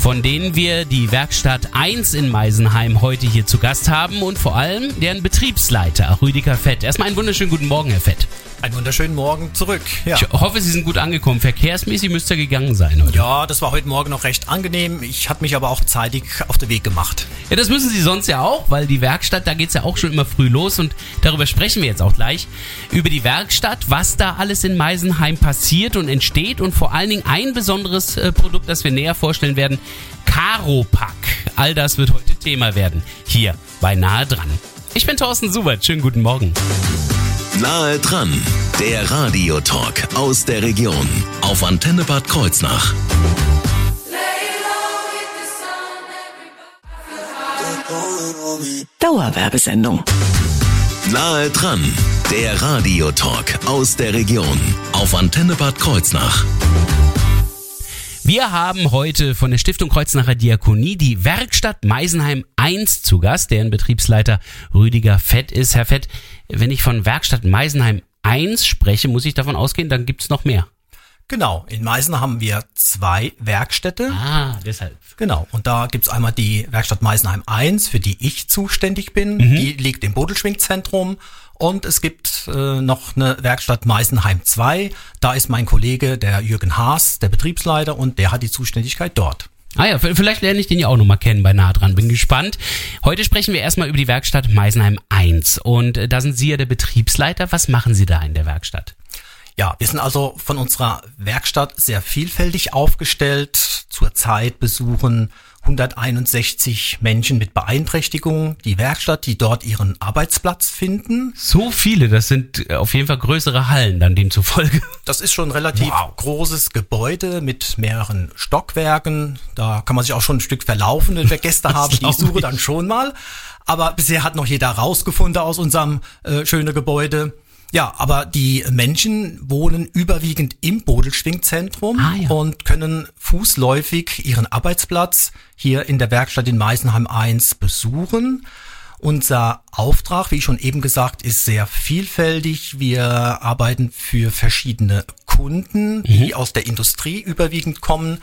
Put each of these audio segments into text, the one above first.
von denen wir die Werkstatt 1 in Meisenheim heute hier zu Gast haben und vor allem deren Betriebsleiter Rüdiger Fett. Erstmal einen wunderschönen guten Morgen, Herr Fett. Einen wunderschönen Morgen zurück. Ja. Ich hoffe, Sie sind gut angekommen. Verkehrsmäßig müsste gegangen sein, oder? Ja, das war heute Morgen noch recht angenehm. Ich habe mich aber auch zeitig auf den Weg gemacht. Ja, das müssen Sie sonst ja auch, weil die Werkstatt, da geht's ja auch schon immer früh los und darüber sprechen wir jetzt auch gleich. Über die Werkstatt, was da alles in Meisenheim passiert und entsteht und vor allen Dingen ein besonderes äh, Produkt, das wir näher vorstellen werden, Karopack. All das wird heute Thema werden. Hier bei Nahe dran. Ich bin Thorsten Subert. Schönen guten Morgen. Nahe dran, der Radiotalk aus der Region auf Antenne Bad Kreuznach. Dauerwerbesendung. Nahe dran, der Radiotalk aus der Region auf Antenne Bad Kreuznach. Wir haben heute von der Stiftung Kreuznacher Diakonie die Werkstatt Meisenheim 1 zu Gast, deren Betriebsleiter Rüdiger Fett ist. Herr Fett, wenn ich von Werkstatt Meisenheim 1 spreche, muss ich davon ausgehen, dann gibt es noch mehr. Genau, in Meißen haben wir zwei Werkstätte. Ah, deshalb. Genau, und da gibt's einmal die Werkstatt Meisenheim 1, für die ich zuständig bin. Mhm. Die liegt im Bodelschwingzentrum und es gibt äh, noch eine Werkstatt Meisenheim 2. Da ist mein Kollege, der Jürgen Haas, der Betriebsleiter, und der hat die Zuständigkeit dort. Ah ja, vielleicht lerne ich den ja auch nochmal kennen bei nah dran. Bin gespannt. Heute sprechen wir erstmal über die Werkstatt Meisenheim 1. Und äh, da sind Sie ja der Betriebsleiter. Was machen Sie da in der Werkstatt? Ja, wir sind also von unserer Werkstatt sehr vielfältig aufgestellt. Zurzeit besuchen 161 Menschen mit Beeinträchtigung die Werkstatt, die dort ihren Arbeitsplatz finden. So viele, das sind auf jeden Fall größere Hallen dann demzufolge. Das ist schon ein relativ wow. großes Gebäude mit mehreren Stockwerken. Da kann man sich auch schon ein Stück verlaufen, wenn wir Gäste haben. Die suche dann schon mal. Aber bisher hat noch jeder rausgefunden aus unserem äh, schönen Gebäude. Ja, aber die Menschen wohnen überwiegend im Bodelschwingzentrum ah, ja. und können fußläufig ihren Arbeitsplatz hier in der Werkstatt in Meisenheim 1 besuchen. Unser Auftrag, wie schon eben gesagt, ist sehr vielfältig. Wir arbeiten für verschiedene Kunden, die mhm. aus der Industrie überwiegend kommen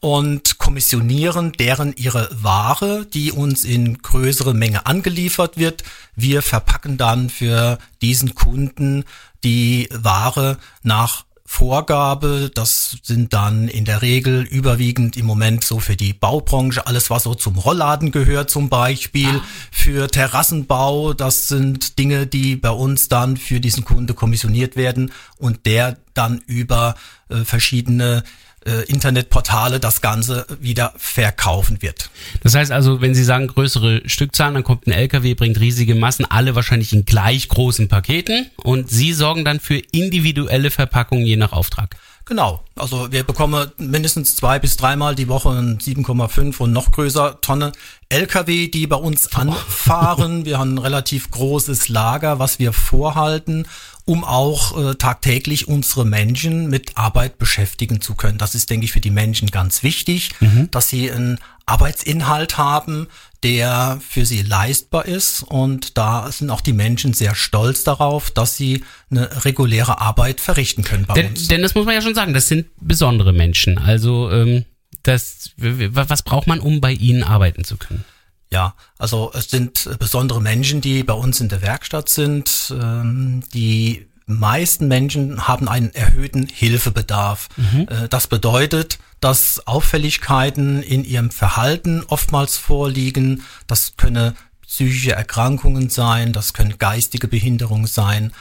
und kommissionieren deren ihre Ware, die uns in größere Menge angeliefert wird. Wir verpacken dann für diesen Kunden die Ware nach Vorgabe. Das sind dann in der Regel überwiegend im Moment so für die Baubranche alles, was so zum Rollladen gehört zum Beispiel, ah. für Terrassenbau. Das sind Dinge, die bei uns dann für diesen Kunde kommissioniert werden und der dann über äh, verschiedene äh, Internetportale das Ganze wieder verkaufen wird. Das heißt also, wenn Sie sagen größere Stückzahlen, dann kommt ein LKW, bringt riesige Massen, alle wahrscheinlich in gleich großen Paketen und Sie sorgen dann für individuelle Verpackungen je nach Auftrag. Genau. Also wir bekommen mindestens zwei bis dreimal die Woche 7,5 und noch größer Tonne LKW, die bei uns anfahren. Wir haben ein relativ großes Lager, was wir vorhalten, um auch äh, tagtäglich unsere Menschen mit Arbeit beschäftigen zu können. Das ist, denke ich, für die Menschen ganz wichtig, mhm. dass sie einen Arbeitsinhalt haben, der für sie leistbar ist. Und da sind auch die Menschen sehr stolz darauf, dass sie eine reguläre Arbeit verrichten können bei denn, uns. Denn das muss man ja schon sagen, das sind besondere Menschen. Also ähm, das, was braucht man, um bei ihnen arbeiten zu können? Ja, also es sind besondere Menschen, die bei uns in der Werkstatt sind, ähm, die meisten Menschen haben einen erhöhten Hilfebedarf. Mhm. Äh, das bedeutet, dass Auffälligkeiten in ihrem Verhalten oftmals vorliegen. Das können psychische Erkrankungen sein, das können geistige Behinderungen sein.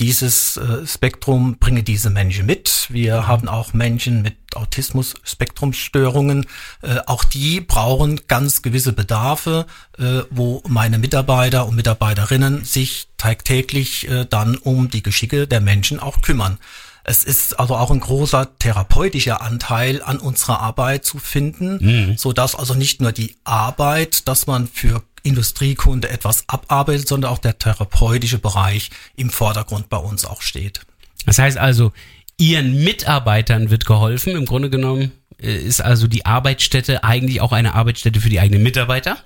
Dieses äh, Spektrum bringen diese Menschen mit. Wir haben auch Menschen mit Autismus-Spektrumstörungen. Äh, auch die brauchen ganz gewisse Bedarfe, äh, wo meine Mitarbeiter und Mitarbeiterinnen sich tagtäglich äh, dann um die Geschicke der Menschen auch kümmern. Es ist also auch ein großer therapeutischer Anteil an unserer Arbeit zu finden, mhm. so dass also nicht nur die Arbeit, dass man für Industriekunde etwas abarbeitet, sondern auch der therapeutische Bereich im Vordergrund bei uns auch steht. Das heißt also, Ihren Mitarbeitern wird geholfen. Im Grunde genommen äh, ist also die Arbeitsstätte eigentlich auch eine Arbeitsstätte für die eigenen Mitarbeiter.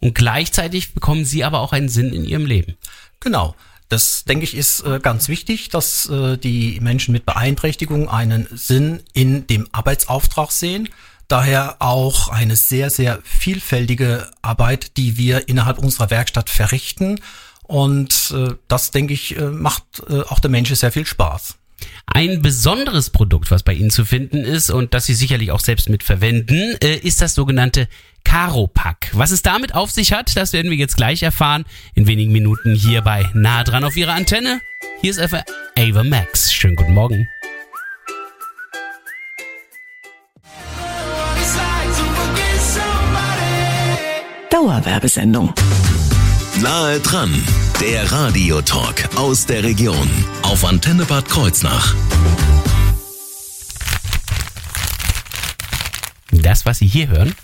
Und gleichzeitig bekommen Sie aber auch einen Sinn in Ihrem Leben. Genau. Das, denke ich, ist äh, ganz wichtig, dass äh, die Menschen mit Beeinträchtigung einen Sinn in dem Arbeitsauftrag sehen. Daher auch eine sehr, sehr vielfältige Arbeit, die wir innerhalb unserer Werkstatt verrichten. Und äh, das, denke ich, äh, macht äh, auch der Menschen sehr viel Spaß. Ein besonderes Produkt, was bei Ihnen zu finden ist und das Sie sicherlich auch selbst mit verwenden, äh, ist das sogenannte Caro-Pack. Was es damit auf sich hat, das werden wir jetzt gleich erfahren. In wenigen Minuten hier bei Nah dran auf Ihrer Antenne. Hier ist einfach Ava Max. Schönen guten Morgen. Dauerwerbesendung. Nahe dran, der Radiotalk aus der Region auf Antenne Bad Kreuznach. Das, was Sie hier hören,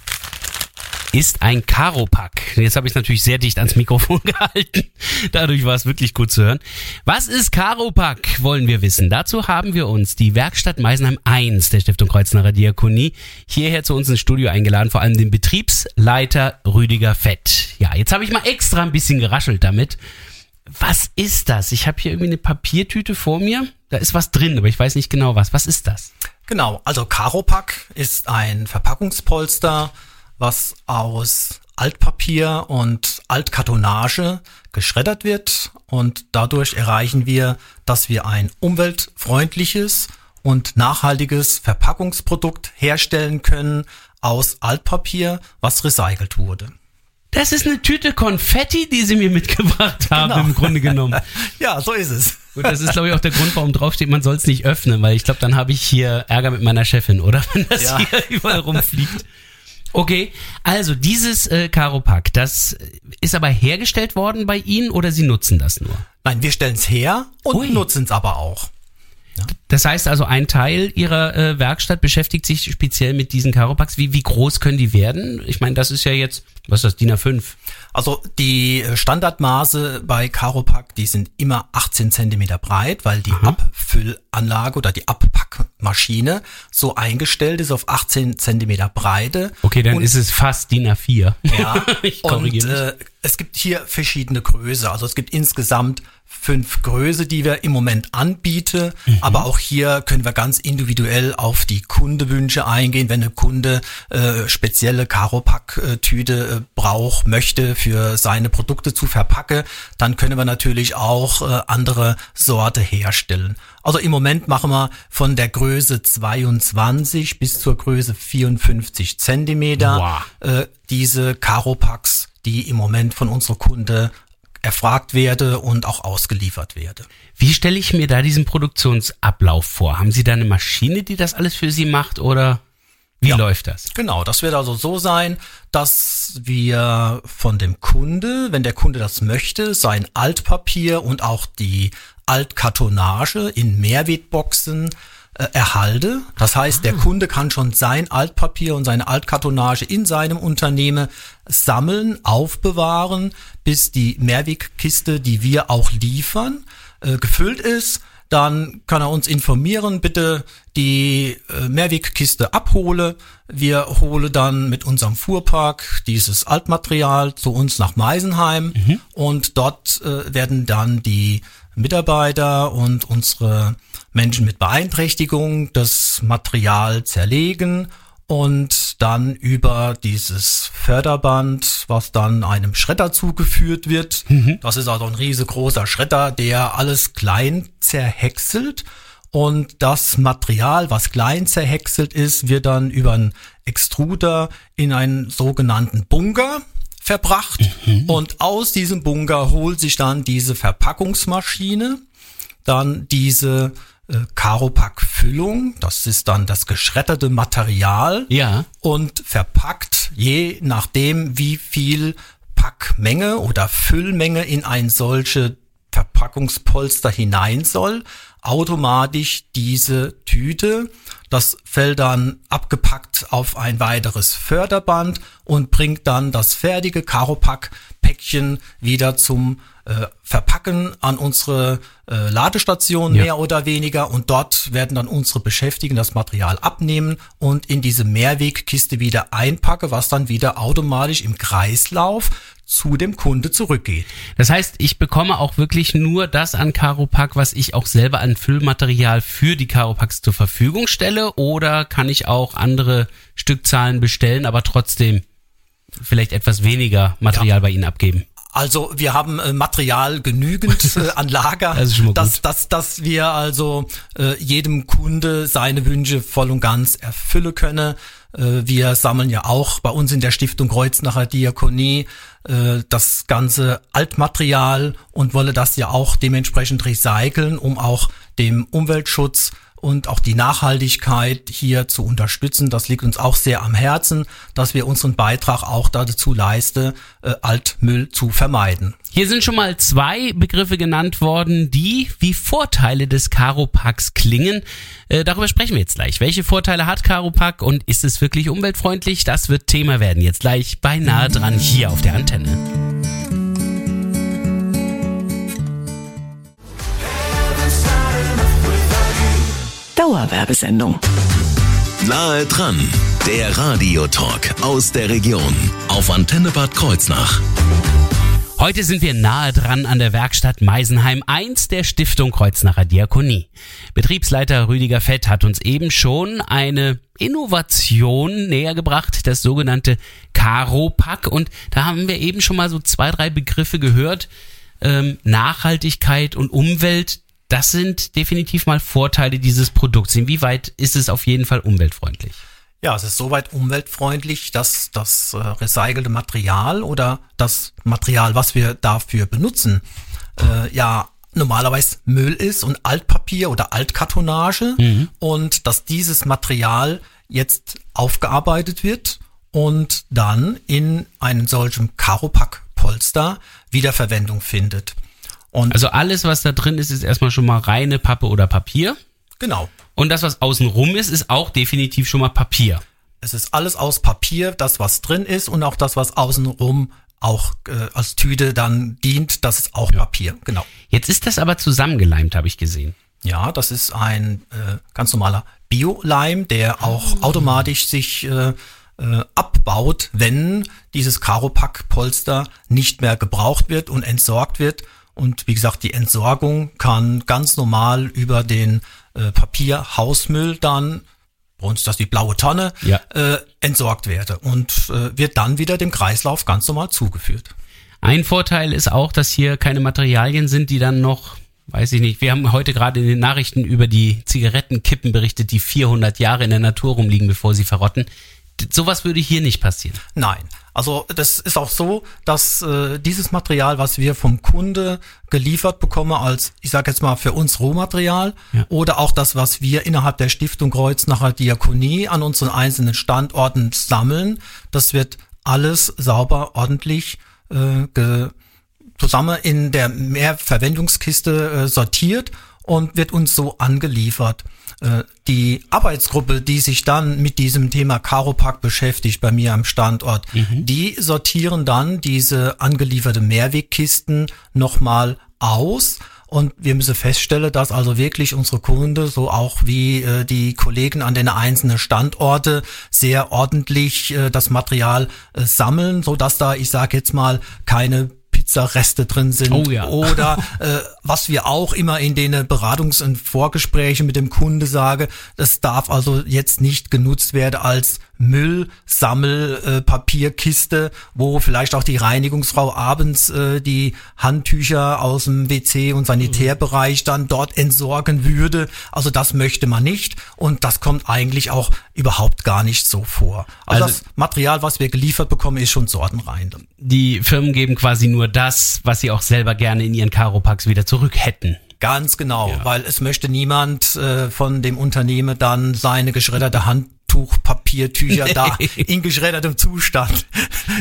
ist ein Karo-Pack. Jetzt habe ich natürlich sehr dicht ans Mikrofon gehalten. Dadurch war es wirklich gut zu hören. Was ist Karo-Pack, wollen wir wissen. Dazu haben wir uns die Werkstatt Meisenheim 1 der Stiftung Kreuznacher Diakonie hierher zu uns ins Studio eingeladen, vor allem den Betriebsleiter Rüdiger Fett. Ja, jetzt habe ich mal extra ein bisschen geraschelt damit. Was ist das? Ich habe hier irgendwie eine Papiertüte vor mir. Da ist was drin, aber ich weiß nicht genau was. Was ist das? Genau, also Karopack ist ein Verpackungspolster, was aus Altpapier und Altkartonage geschreddert wird und dadurch erreichen wir, dass wir ein umweltfreundliches und nachhaltiges Verpackungsprodukt herstellen können aus Altpapier, was recycelt wurde. Das ist eine Tüte Konfetti, die sie mir mitgebracht haben, Genau. im Grunde genommen. Ja, so ist es. Gut, das ist, glaube ich, auch der Grund, warum draufsteht, man soll es nicht öffnen, weil ich glaube, dann habe ich hier Ärger mit meiner Chefin, oder? Wenn das Ja. hier überall rumfliegt. Okay, also dieses äh, Caro-Pack, das ist aber hergestellt worden bei Ihnen oder Sie nutzen das nur? Nein, wir stellen es her und nutzen es aber auch. Das heißt also, ein Teil Ihrer äh, Werkstatt beschäftigt sich speziell mit diesen Caro-Packs. Wie, wie groß können die werden? Ich meine, das ist ja jetzt, was ist das, DIN A5? Also die Standardmaße bei Caropack, die sind immer 18 Zentimeter breit, weil die Abfüllanlage oder die Abpackmaschine so eingestellt ist auf 18 Zentimeter Breite. Okay, dann Und- ist es fast DIN A4. Ja, ich und korrigiere mich. äh, es gibt hier verschiedene Größe. Also es gibt insgesamt fünf Größe, die wir im Moment anbieten. Mhm. Aber auch hier können wir ganz individuell auf die Kundewünsche eingehen. Wenn ein Kunde äh, spezielle Karopack-Tüte äh, braucht, möchte für seine Produkte zu verpacken, dann können wir natürlich auch äh, andere Sorte herstellen. Also im Moment machen wir von der Größe 22 bis zur Größe 54 Zentimeter Wow. äh, diese Karopacks, die im Moment von unserer Kunde erfragt werde und auch ausgeliefert werde. Wie stelle ich mir da diesen Produktionsablauf vor? Haben Sie da eine Maschine, die das alles für Sie macht oder wie Ja. läuft das? Genau, das wird also so sein, dass wir von dem Kunde, wenn der Kunde das möchte, sein Altpapier und auch die Altkartonage in Mehrwegboxen erhalte. Das heißt, der Kunde kann schon sein Altpapier und seine Altkartonage in seinem Unternehmen sammeln, aufbewahren, bis die Mehrwegkiste, die wir auch liefern, äh, gefüllt ist. Dann kann er uns informieren, bitte die äh, Mehrwegkiste abhole. Wir hole dann mit unserem Fuhrpark dieses Altmaterial zu uns nach Meisenheim und dort äh, werden dann die Mitarbeiter und unsere Menschen mit Beeinträchtigung das Material zerlegen und dann über dieses Förderband, was dann einem Schredder zugeführt wird. Das ist also ein riesengroßer Schredder, der alles klein zerhäckselt. Und das Material, was klein zerhäckselt ist, wird dann über einen Extruder in einen sogenannten Bunker verbracht. Und aus diesem Bunker holt sich dann diese Verpackungsmaschine dann diese äh, Karopack-Füllung, das ist dann das geschredderte Material Ja. und verpackt, je nachdem, wie viel Packmenge oder Füllmenge in ein solche Verpackungspolster hinein soll, automatisch diese Tüte. Das fällt dann abgepackt auf ein weiteres Förderband und bringt dann das fertige Karopack-Päckchen wieder zum äh, Verpacken an unsere äh, Ladestation Ja. mehr oder weniger und dort werden dann unsere Beschäftigten das Material abnehmen und in diese Mehrwegkiste wieder einpacken, was dann wieder automatisch im Kreislauf zu dem Kunde zurückgeht. Das heißt, ich bekomme auch wirklich nur das an Caropack, was ich auch selber an Füllmaterial für die Caropacks zur Verfügung stelle oder kann ich auch andere Stückzahlen bestellen, aber trotzdem vielleicht etwas weniger Material bei Ihnen abgeben? Also wir haben äh, Material genügend äh, an Lager, Das dass, dass, dass wir also äh, jedem Kunde seine Wünsche voll und ganz erfüllen können. Äh, wir sammeln ja auch bei uns in der Stiftung Kreuznacher Diakonie äh, das ganze Altmaterial und wolle das ja auch dementsprechend recyceln, um auch dem Umweltschutz und auch die Nachhaltigkeit hier zu unterstützen. Das liegt uns auch sehr am Herzen, dass wir unseren Beitrag auch dazu leisten, äh, Altmüll zu vermeiden. Hier sind schon mal zwei Begriffe genannt worden, die wie Vorteile des Caropacks klingen. Äh, darüber sprechen wir jetzt gleich. Welche Vorteile hat Caropack und ist es wirklich umweltfreundlich? Das wird Thema werden jetzt gleich beinahe dran hier auf der Antenne. Dauerwerbesendung. Nahe dran, der Radiotalk aus der Region auf Antenne Bad Kreuznach. Heute sind wir nahe dran an der Werkstatt Meisenheim 1 der Stiftung Kreuznacher Diakonie. Betriebsleiter Rüdiger Fett hat uns eben schon eine Innovation näher gebracht, das sogenannte Caro-Pack. Und da haben wir eben schon mal so zwei, drei Begriffe gehört. Ähm, Nachhaltigkeit und Umwelt, das sind definitiv mal Vorteile dieses Produkts. Inwieweit ist es auf jeden Fall umweltfreundlich? Ja, es ist soweit umweltfreundlich, dass das äh, recycelte Material oder das Material, was wir dafür benutzen, äh, ja normalerweise Müll ist und Altpapier oder Altkartonage und dass dieses Material jetzt aufgearbeitet wird und dann in einem solchen Karopack-Polster Wiederverwendung findet. Und Also alles, was da drin ist, ist erstmal schon mal reine Pappe oder Papier. genau, Und das, was außen rum ist, ist auch definitiv schon mal Papier. Es ist alles aus Papier, das was drin ist und auch das, was außenrum auch äh, als Tüte dann dient, das ist auch Papier. Genau. Jetzt ist das aber zusammengeleimt, habe ich gesehen. Ja, das ist ein äh, ganz normaler Bio-Leim, der auch automatisch sich äh, äh, abbaut, wenn dieses Karopack-Polster nicht mehr gebraucht wird und entsorgt wird. Und wie gesagt, die Entsorgung kann ganz normal über den äh, Papierhausmüll dann, bei uns ist das die blaue Tonne, Ja. äh, entsorgt werden und äh, wird dann wieder dem Kreislauf ganz normal zugeführt. Ein Vorteil ist auch, dass hier keine Materialien sind, die dann noch, weiß ich nicht, wir haben heute gerade in den Nachrichten über die Zigarettenkippen berichtet, die 400 Jahre in der Natur rumliegen, bevor sie verrotten. Sowas würde hier nicht passieren. Nein. Also das ist auch so, dass äh, dieses Material, was wir vom Kunde geliefert bekommen, als ich sage jetzt mal für uns Rohmaterial Ja. oder auch das, was wir innerhalb der Stiftung Kreuznacher Diakonie an unseren einzelnen Standorten sammeln, das wird alles sauber, ordentlich äh, zusammen in der Mehrverwendungskiste äh, sortiert und wird uns so angeliefert. Äh, die Arbeitsgruppe, die sich dann mit diesem Thema Karopack beschäftigt bei mir am Standort, die sortieren dann diese angelieferte Mehrwegkisten nochmal aus. Und wir müssen feststellen, dass also wirklich unsere Kunde, so auch wie äh, die Kollegen an den einzelnen Standorte, sehr ordentlich äh, das Material äh, sammeln, so dass da, ich sage jetzt mal, keine Pizzareste drin sind Oh ja. oder äh, was wir auch immer in den Beratungs- und Vorgesprächen mit dem Kunde sage, das darf also jetzt nicht genutzt werden als Müllsammel äh, Papierkiste, wo vielleicht auch die Reinigungsfrau abends äh, die Handtücher aus dem WC und Sanitärbereich dann dort entsorgen würde. Also das möchte man nicht und das kommt eigentlich auch überhaupt gar nicht so vor. Also, Also- das Material, was wir geliefert bekommen, ist schon sortenrein. Die Firmen geben quasi nur das, was sie auch selber gerne in ihren Caropacks wieder zurück hätten. Ganz genau, Ja. weil es möchte niemand äh, von dem Unternehmen dann seine geschredderte Handtuchpapiertücher da in geschreddertem Zustand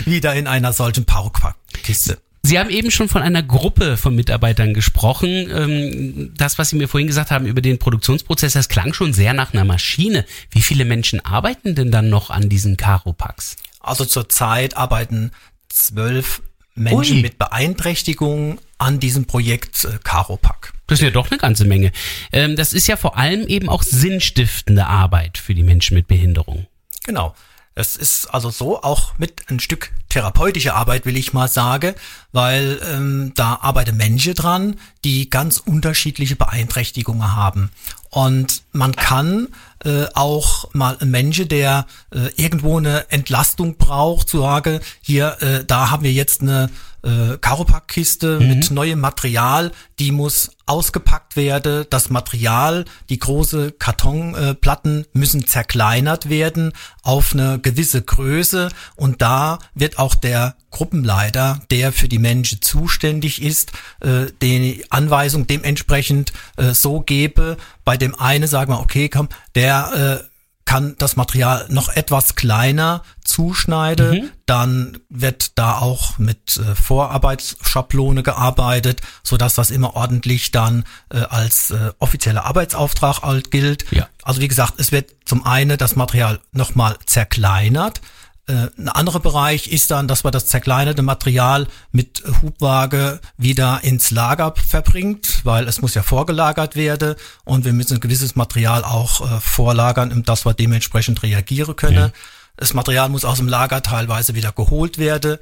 wieder in einer solchen Paukpack-Kiste. Sie haben eben schon von einer Gruppe von Mitarbeitern gesprochen. Ähm, das, was Sie mir vorhin gesagt haben über den Produktionsprozess, das klang schon sehr nach einer Maschine. Wie viele Menschen arbeiten denn dann noch an diesen Caro-Packs? Also zurzeit arbeiten zwölf Menschen Ui. mit Beeinträchtigungen an diesem Projekt äh, Caro-Pack. Das ist ja doch eine ganze Menge. Ähm, das ist ja vor allem eben auch sinnstiftende Arbeit für die Menschen mit Behinderung. Genau. Es ist also so auch mit ein Stück therapeutische Arbeit, will ich mal sagen, weil ähm, da arbeiten Menschen dran, die ganz unterschiedliche Beeinträchtigungen haben. Und man kann äh, auch mal ein Mensch, der äh, irgendwo eine Entlastung braucht, zu sagen, hier, äh, da haben wir jetzt eine äh, Karopack-Kiste mit neuem Material, die muss ausgepackt werden. Das Material, die große Kartonplatten äh, müssen zerkleinert werden auf eine gewisse Größe und da wird auch der Gruppenleiter, der für die Menschen zuständig ist, äh, die Anweisung dementsprechend äh, so gebe. Bei dem einen sagen wir, okay, komm, der äh, kann das Material noch etwas kleiner zuschneiden, dann wird da auch mit äh, Vorarbeitsschablone gearbeitet, so dass das immer ordentlich dann äh, als äh, offizieller Arbeitsauftrag halt gilt. Ja. Also wie gesagt, es wird zum einen das Material nochmal zerkleinert. Äh, Ein anderer Bereich ist dann, dass man das zerkleinerte Material mit Hubwaage wieder ins Lager verbringt, weil es muss ja vorgelagert werden und wir müssen ein gewisses Material auch äh, vorlagern, dass wir dementsprechend reagieren können. Das Material muss aus dem Lager teilweise wieder geholt werden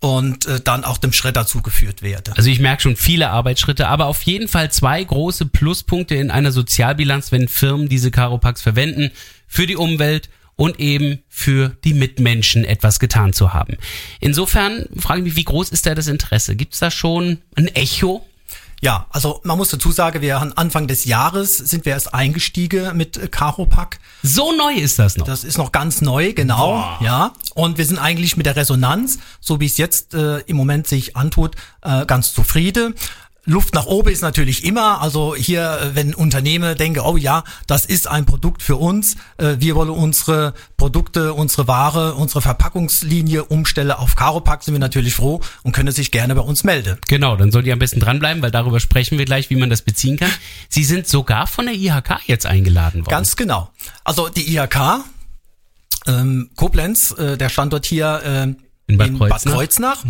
und äh, dann auch dem Schredder zugeführt werden. Also ich merke schon viele Arbeitsschritte, aber auf jeden Fall zwei große Pluspunkte in einer Sozialbilanz, wenn Firmen diese Caropacks verwenden für die Umwelt und eben für die Mitmenschen etwas getan zu haben. Insofern frage ich mich, wie groß ist da das Interesse? Gibt es da schon ein Echo? Ja, also man muss dazu sagen, wir haben Anfang des Jahres sind wir erst eingestiegen mit Caropack. So neu ist das noch. Das ist noch ganz neu, genau, ja. Und wir sind eigentlich mit der Resonanz, so wie es jetzt äh, im Moment sich antut, äh, ganz zufrieden. Luft nach oben ist natürlich immer, also hier, äh, wenn Unternehmen denken, oh ja, das ist ein Produkt für uns, äh, wir wollen unsere Produkte, unsere Ware, unsere Verpackungslinie umstellen auf Caropack, sind wir natürlich froh und können sich gerne bei uns melden. Genau, dann sollt ihr am besten dranbleiben, weil darüber sprechen wir gleich, wie man das beziehen kann. Sie sind sogar von der IHK jetzt eingeladen worden. Ganz genau. Also die IHK, ähm, Koblenz, äh, der Standort hier ähm, In Bad Kreuznach. Mhm. Kreuznach,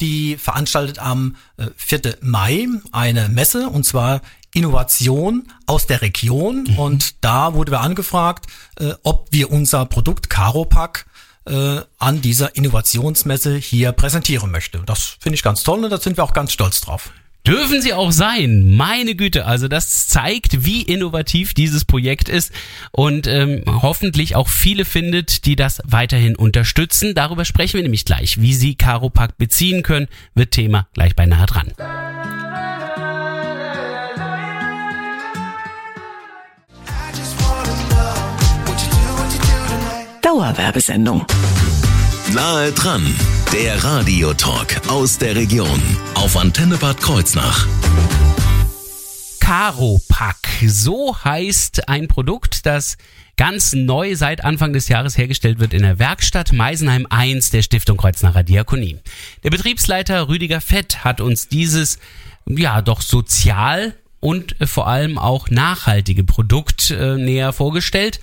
die veranstaltet am äh, 4. Mai eine Messe und zwar Innovation aus der Region Mhm. und da wurde wir angefragt, äh, ob wir unser Produkt Caropack äh, an dieser Innovationsmesse hier präsentieren möchte. Das finde ich ganz toll und da sind wir auch ganz stolz drauf. Dürfen sie auch sein. Meine Güte, also das zeigt, wie innovativ dieses Projekt ist und ähm, hoffentlich auch viele findet, die das weiterhin unterstützen. Darüber sprechen wir nämlich gleich. Wie Sie Caropack beziehen können, wird Thema gleich beinahe dran. Dauerwerbesendung. Nahe dran, der Radiotalk aus der Region auf Antenne Bad Kreuznach. Caropack. So heißt ein Produkt, das ganz neu seit Anfang des Jahres hergestellt wird in der Werkstatt Meisenheim 1 der Stiftung Kreuznacher Diakonie. Der Betriebsleiter Rüdiger Fett hat uns dieses, ja, doch sozial und vor allem auch nachhaltige Produkt äh, näher vorgestellt.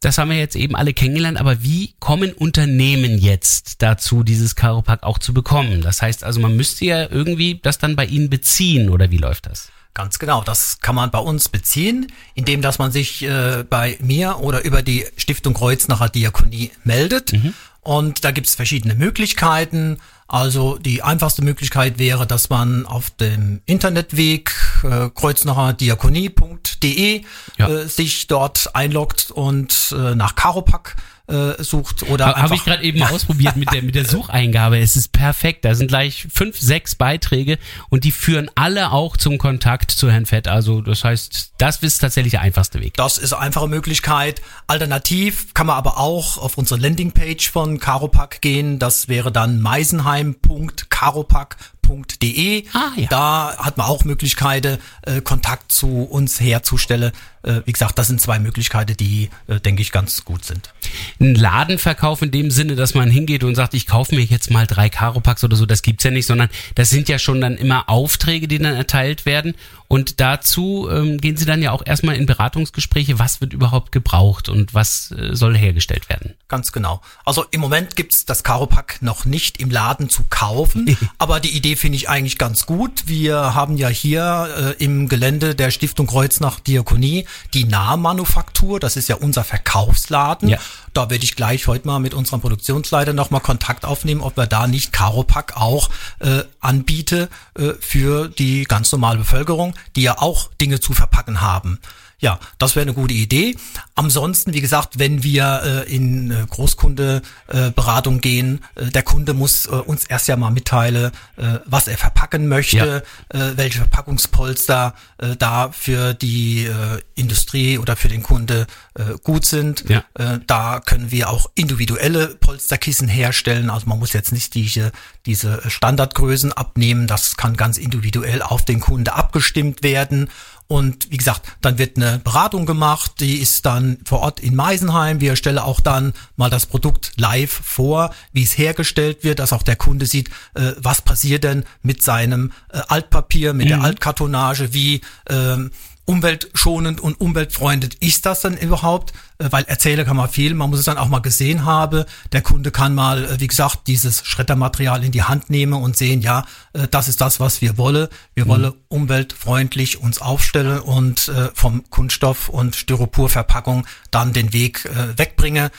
Das haben wir jetzt eben alle kennengelernt, aber wie kommen Unternehmen jetzt dazu, dieses Caropack auch zu bekommen? Das heißt also, man müsste ja irgendwie das dann bei Ihnen beziehen oder wie läuft das? Ganz genau, das kann man bei uns beziehen, indem dass man sich äh, bei mir oder über die Stiftung Kreuznacher Diakonie meldet. Und da gibt es verschiedene Möglichkeiten. Also die einfachste Möglichkeit wäre, dass man auf dem Internetweg äh, kreuznacherdiakonie.de Ja. äh, sich dort einloggt und äh, nach Caropack äh, sucht oder Habe ich gerade eben ausprobiert mit der, mit der Sucheingabe. Es ist perfekt. Da sind gleich fünf, sechs Beiträge und die führen alle auch zum Kontakt zu Herrn Fett. Also das heißt, das ist tatsächlich der einfachste Weg. Das ist eine einfache Möglichkeit. Alternativ kann man aber auch auf unsere Landingpage von Caropack gehen. Das wäre dann karopak.de. Ah, ja. Da hat man auch Möglichkeiten, äh, Kontakt zu uns herzustellen. Äh, wie gesagt, das sind zwei Möglichkeiten, die, äh, denke ich, ganz gut sind. Ein Ladenverkauf in dem Sinne, dass man hingeht und sagt, ich kaufe mir jetzt mal drei Karopacks oder so, das gibt's ja nicht, sondern das sind ja schon dann immer Aufträge, die dann erteilt werden. Und dazu ähm, gehen Sie dann ja auch erstmal in Beratungsgespräche, was wird überhaupt gebraucht und was äh, soll hergestellt werden. Ganz genau. Also im Moment gibt's das Karopack noch nicht im Laden zu kaufen, aber die Idee finde ich eigentlich ganz gut. Wir haben ja hier äh, im Gelände der Stiftung Kreuznach Diakonie die Nahmanufaktur, das ist ja unser Verkaufsladen. Ja. Da werde ich gleich heute mal mit unserem Produktionsleiter nochmal Kontakt aufnehmen, ob wir da nicht Karopack auch äh, anbiete äh, für die ganz normale Bevölkerung, die ja auch Dinge zu verpacken haben. Ja, das wäre eine gute Idee. Ansonsten, wie gesagt, wenn wir äh, in äh, Großkundeberatung äh, Beratung gehen, äh, der Kunde muss äh, uns erst ja mal mitteilen, äh, was er verpacken möchte, äh, welche Verpackungspolster äh, da für die äh, Industrie oder für den Kunde äh, gut sind. Ja. Äh, da können wir auch individuelle Polsterkissen herstellen. Also man muss jetzt nicht diese, diese Standardgrößen abnehmen. Das kann ganz individuell auf den Kunde abgestimmt werden. Und wie gesagt, dann wird eine Beratung gemacht, die ist dann vor Ort in Meisenheim. Wir stellen auch dann mal das Produkt live vor, wie es hergestellt wird, dass auch der Kunde sieht, äh, was passiert denn mit seinem äh, Altpapier, mit der Altkartonage, wie ähm, umweltschonend und umweltfreundlich ist das denn überhaupt? Äh, Weil erzählen kann man viel, man muss es dann auch mal gesehen haben. Der Kunde kann mal, äh, wie gesagt, dieses Schreddermaterial in die Hand nehmen und sehen, ja, äh, das ist das, was wir wollen. Wir wollen umweltfreundlich uns aufstellen und vom Kunststoff und Styroporverpackung dann den Weg wegbringen,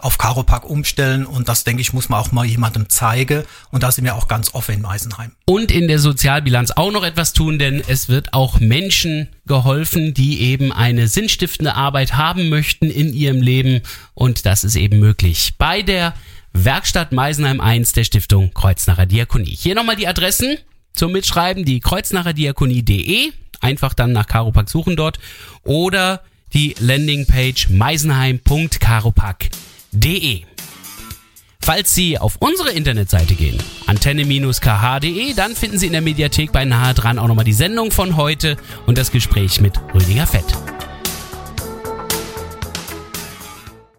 auf Karopack umstellen und das, denke ich, muss man auch mal jemandem zeigen und da sind wir auch ganz offen in Meisenheim. Und in der Sozialbilanz auch noch etwas tun, denn es wird auch Menschen geholfen, die eben eine sinnstiftende Arbeit haben möchten in ihrem Leben und das ist eben möglich bei der Werkstatt Meisenheim 1 der Stiftung Kreuznacher Diakonie. Hier nochmal die Adressen zum Mitschreiben, die kreuznacherdiakonie.de, einfach dann nach Karopack suchen dort oder die Landingpage meisenheim.karopack.de. Falls Sie auf unsere Internetseite gehen, antenne-kh.de, dann finden Sie in der Mediathek bei Nahe dran auch nochmal die Sendung von heute und das Gespräch mit Rüdiger Fett.